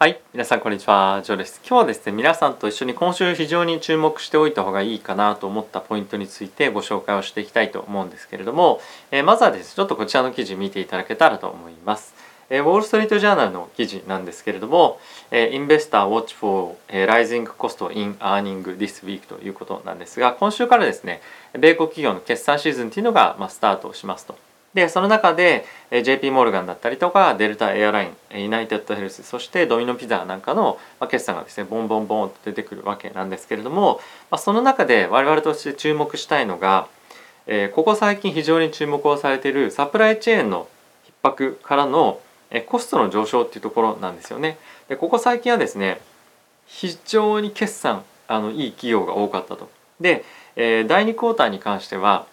はい、皆さんこんにちは、ジョーです。今日はですね、皆さんと一緒に今週非常に注目しておいた方がいいかなと思ったポイントについてご紹介をしていきたいと思うんですけれども、えーまずはですね、ちょっとこちらの記事見ていただけたらと思います。えウォール・ストリート・ジャーナルの記事なんですけれども、えー、Investor Watch for えー Rising Cost in Earning This Week ということなんですが、今週からですね、米国企業の決算シーズンというのが、ま、スタートしますと。でその中で JP モルガンだったりとかデルタエアラインユナイテッドヘルスそしてドミノピザなんかの決算がですねボンボンボンと出てくるわけなんですけれども、ま、その中で我々として注目したいのが、えここ最近非常に注目をされているサプライチェーンの逼迫からのえコストの上昇っていうところなんですよね。でここ最近はですね非常に決算あのいい企業が多かったと。で、え第2クォーターに関しては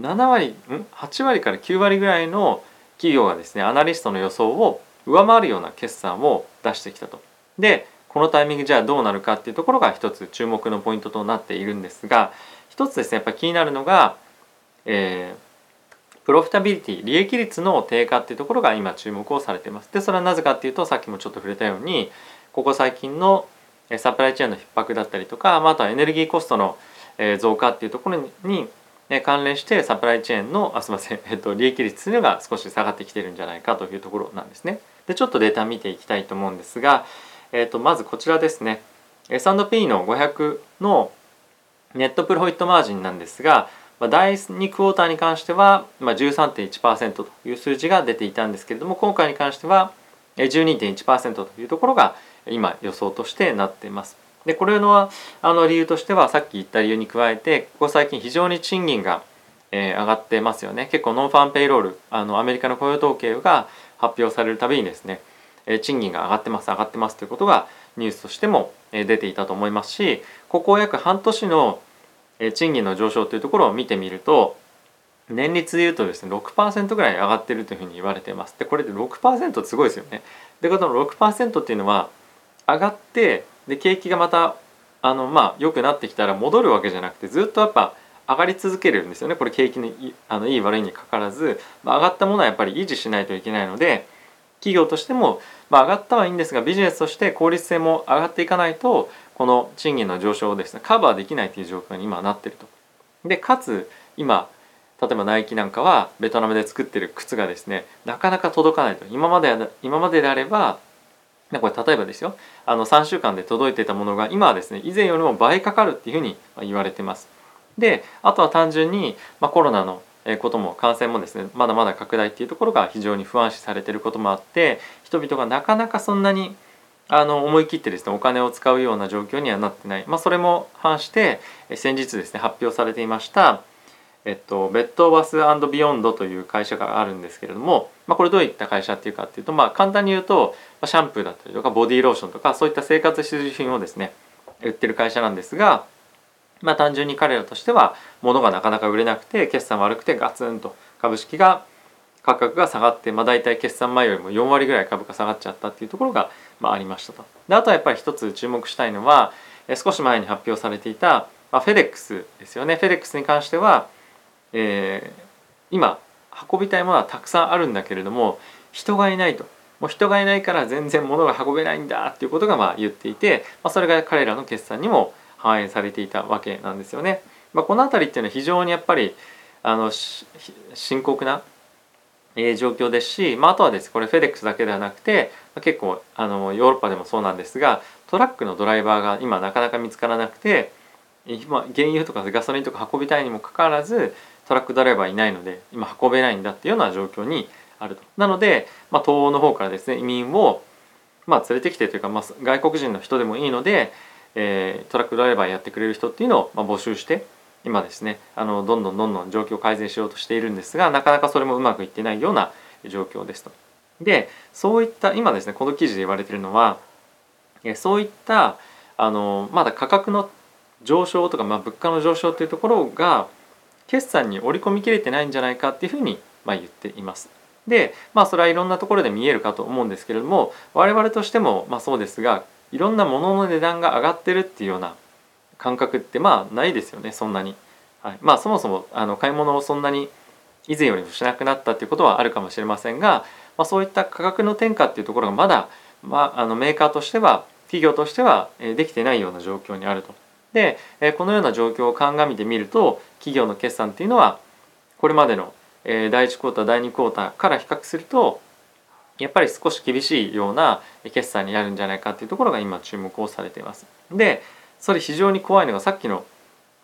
7割ん？8割から9割ぐらいの企業がですねアナリストの予想を上回るような決算を出してきたと。でこのタイミングじゃあどうなるかっていうところが一つ注目のポイントとなっているんですが一つですねやっぱり気になるのが、えープロフィタビリティ利益率の低下っていうところが今注目をされています。でそれはなぜかっていうとさっきもちょっと触れたようにここ最近のサプライチェーンの逼迫だったりとか、まあ、あとはエネルギーコストの増加っていうところに関連してサプライチェーンのあすみません、えっと、利益率というのが少し下がってきてるんじゃないかというところなんですね。でちょっとデータ見ていきたいと思うんですが、えっとまずこちらですね S&P の500のネットプロフィットマージンなんですが、第2クォーターに関しては、13.1%という数字が出ていたんですけれども今回に関しては12.1%というところが今予想としてなっています。でこれのはあの理由としてはさっき言った理由に加えてここ最近非常に賃金が、えー上がってますよね。結構ノンファンペイロールあのアメリカの雇用統計が発表されるたびにですね、えー賃金が上がってます上がってますということがニュースとしてもえー出ていたと思いますしここ約半年のえー賃金の上昇というところを見てみると年率でいうとですね6%ぐらい上がってるというふうに言われています。でこれで6%ってすごいですよね。でこの6%っていうのは上がってで景気がまたあのまあ良くなってきたら戻るわけじゃなくてずっとやっぱ上がり続けるんですよね。これ景気のいあのいい悪いにかかわらず、まあ、上がったものはやっぱり維持しないといけないので企業としても、まあ、上がったはいいんですがビジネスとして効率性も上がっていかないとこの賃金の上昇をですねカバーできないという状況に今なってると。でかつ今例えばナイキなんかはベトナムで作ってる靴がですねなかなか届かないと。今まで今までであればねこれ例えばですよあの3週間で届いてたものが今はですね以前よりも倍かかるっていうふうにま言われてます。であとは単純に、まあ、コロナのことも感染もですねまだまだ拡大っていうところが非常に不安視されてることもあって人々がなかなかそんなにあの思い切ってですねお金を使うような状況にはなってない、まあ、それも反して先日ですね発表されていましたえっと、ベッドバスビヨンドという会社があるんですけれども、まあ、これどういった会社っていうかっていうと、まあ、簡単に言うとシャンプーだったりとかボディーローションとかそういった生活必需品をですね売ってる会社なんですが、まあ、単純に彼らとしては物がなかなか売れなくて決算悪くてガツンと株式が価格が下がって、まあ、大体決算前よりも4割ぐらい株価下がっちゃったっていうところが、まあ、ありましたと。であとはやっぱり一つ注目したいのは少し前に発表されていた、まあ、フェデックスですよね。フェデックスに関してはえー今運びたいものはたくさんあるんだけれども人がいないともう人がいないから全然物が運べないんだっていうことがまあ言っていて、まあ、それが彼らの決算にも反映されていたわけなんですよね。まあ、この辺りっていうのは非常にやっぱりあの深刻なえ状況ですし、まあ、あとはですこれフェデックスだけではなくて、結構あのヨーロッパでもそうなんですがトラックのドライバーが今なかなか見つからなくて今原油とかガソリンとか運びたいにもかかわらずトラックドライバーいないので今運べないんだっていうような状況にあると。なので、まあ、東欧の方からですね移民を、まあ、連れてきてというか、まあ、外国人の人でもいいので、えートラックドライバーやってくれる人っていうのを、まあ、募集して今ですねあのどんどんどんどん状況を改善しようとしているんですがなかなかそれもうまくいってないような状況ですと。でそういった今ですねこの記事で言われてるのはそういったあのまだ価格の上昇とか、まあ、物価の上昇っていうところが決算に織り込みきれてないんじゃないかっていうふうに、まあ、言っています。でまあそれはいろんなところで見えるかと思うんですけれども我々としてもまあそうですがいろんなものの値段が上がってるっていうような感覚ってまあないですよねそんなに。はい、まあそもそもあの買い物をそんなに以前よりもしなくなったっていうことはあるかもしれませんが、まあ、そういった価格の転嫁っていうところがまだまあ、あのメーカーとしては企業としてはできてないような状況にあると。でこのような状況を鑑みてみると企業の決算っていうのはこれまでの第1クォーター第2クォーターから比較するとやっぱり少し厳しいような決算になるんじゃないかっていうところが今注目をされています。でそれ非常に怖いのがさっきの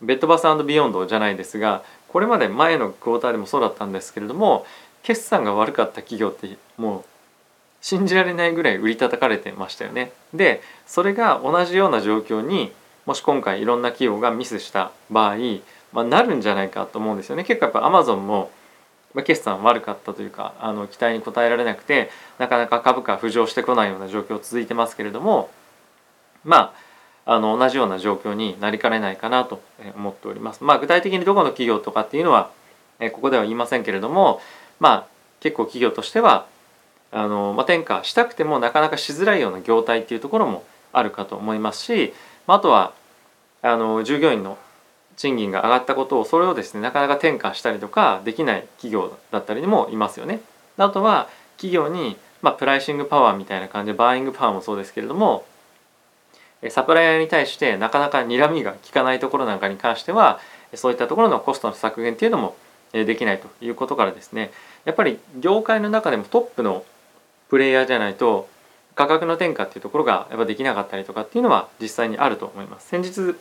ベッドバスビヨンドじゃないですがこれまで前のクォーターでもそうだったんですけれども決算が悪かった企業ってもう信じられないぐらい売り叩かれてましたよね。でそれが同じような状況にもし今回いろんな企業がミスした場合、まあ、なるんじゃないかと思うんですよね。結構やっぱアマゾンも決算悪かったというかあの期待に応えられなくてなかなか株価浮上してこないような状況続いてますけれどもまああの同じような状況になりかねないかなと思っております。まあ、具体的にどこの企業とかっていうのはここでは言いませんけれどもまあ結構企業としてはあの、まあ、転嫁したくてもなかなかしづらいような業態っていうところもあるかと思いますし、まあ、あとはあの従業員の賃金が上がったことをそれをですねなかなか転嫁したりとかできない企業だったりもいますよね。あとは企業に、まあ、プライシングパワーみたいな感じでバーイングパワーもそうですけれどもサプライヤーに対してなかなか睨みが効かないところなんかに関してはそういったところのコストの削減っていうのもできないということからですねやっぱり業界の中でもトップのプレイヤーじゃないと価格の転嫁っていうところがやっぱできなかったりとかっていうのは実際にあると思います。先日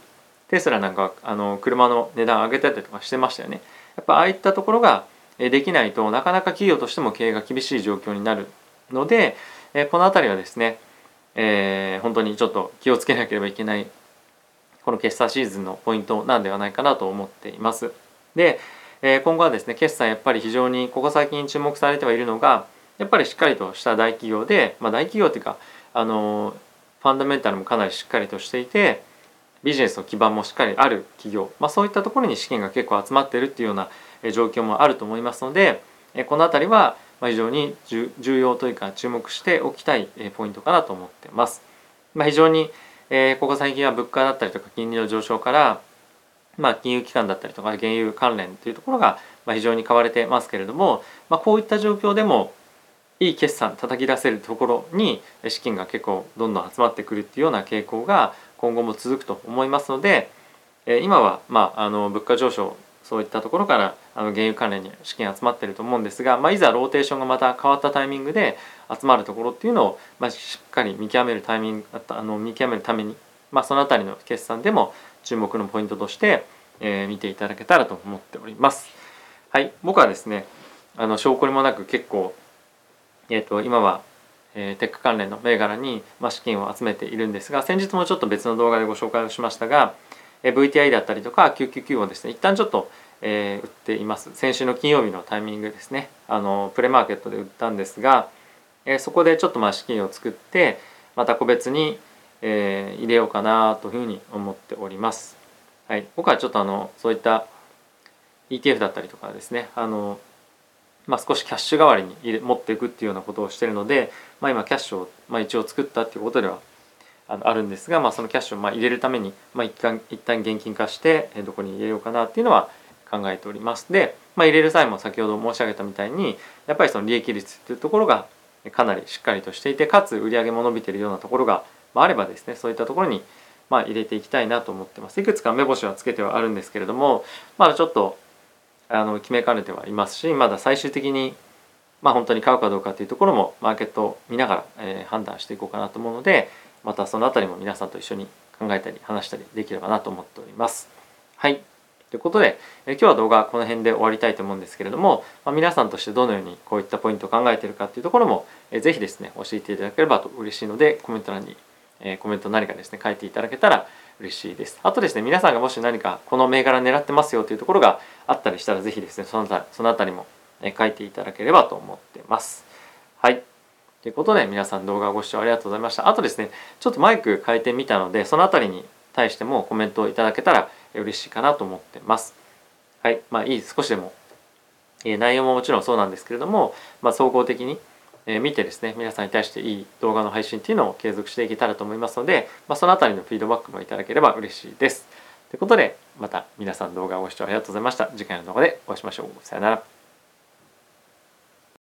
テスラなんかあの車の値段上げたりとかしてましたよね。やっぱああいったところができないとなかなか企業としても経営が厳しい状況になるのでこの辺りはですね、えー、本当にちょっと気をつけなければいけないこの決算シーズンのポイントなんではないかなと思っています。で今後はですね決算やっぱり非常にここ最近注目されてはいるのがやっぱりしっかりとした大企業で、まあ、大企業っていうかあのファンダメンタルもかなりしっかりとしていてビジネスの基盤もしっかりある企業、まあ、そういったところに資金が結構集まっているっていうような状況もあると思いますのでこの辺りは非常に重要というか注目しておきたいポイントかなと思ってます。まあ、非常にここ最近は物価だったりとか金利の上昇から、まあ、金融機関だったりとか原油関連というところが非常に買われてますけれども、まあ、こういった状況でもいい決算叩き出せるところに資金が結構どんどん集まってくるっていうような傾向が今後も続くと思いますので今はまああの物価上昇そういったところからあの原油関連に資金集まってると思うんですが、まあ、いざローテーションがまた変わったタイミングで集まるところっていうのを、まあ、しっかり見極めるタイミングあの見極めるために、まあ、その辺りの決算でも注目のポイントとして、えー、見ていただけたらと思っております。はい、僕はですねあの証拠にもなく結構えーと、今は、えー、テック関連の銘柄に、ま、資金を集めているんですが先日もちょっと別の動画でご紹介をしましたが、えー、VTI だったりとか999をですね。一旦ちょっと、えー、売っています。先週の金曜日のタイミングですね。あのプレマーケットで売ったんですが、えー、そこでちょっとまあ資金を作ってまた個別に、えー、入れようかなというふうに思っております。はい、僕はちょっとあのそういった ETF だったりとかですね。あのまあ、少しキャッシュ代わりに入れ持っていくっていうようなことをしてるので、まあ、今キャッシュを、まあ、一応作ったっていうことではあのあるんですが、まあ、そのキャッシュをまあ入れるために、まあ、一旦一旦現金化してどこに入れようかなっていうのは考えております。で、まあ、入れる際も先ほど申し上げたみたいにやっぱりその利益率っていうところがかなりしっかりとしていてかつ売上も伸びてるようなところがあればですねそういったところにま入れていきたいなと思ってます。いくつか目星はつけてはあるんですけれどもまだちょっとあの決めかねてはいますしまだ最終的にまあ本当に買うかどうかっていうところもマーケットを見ながら、えー、判断していこうかなと思うのでまたその辺りも皆さんと一緒に考えたり話したりできればなと思っております。はいということで、え今日は動画この辺で終わりたいと思うんですけれども、まあ、皆さんとしてどのようにこういったポイントを考えているかっていうところも、えー、ぜひですね教えていただければと嬉しいのでコメント欄に、えー、コメント何かですね書いていただけたら嬉しいです。あとですね、皆さんがもし何かこの銘柄狙ってますよというところがあったりしたら、ぜひですね、そのたそのあたりも書いていただければと思ってます。はい。ということで、皆さん動画ご視聴ありがとうございました。あとですね、ちょっとマイク変えてみたので、そのあたりに対してもコメントをいただけたら嬉しいかなと思ってます。はい。まあいい、少しでも、内容ももちろんそうなんですけれども、まあ、総合的にえ見てですね皆さんに対していい動画の配信っていうのを継続していけたらと思いますので、まあ、その辺りのフィードバックもいただければ嬉しいです。ということでまた皆さん動画をご視聴ありがとうございました。次回の動画でお会いしましょう。さよなら。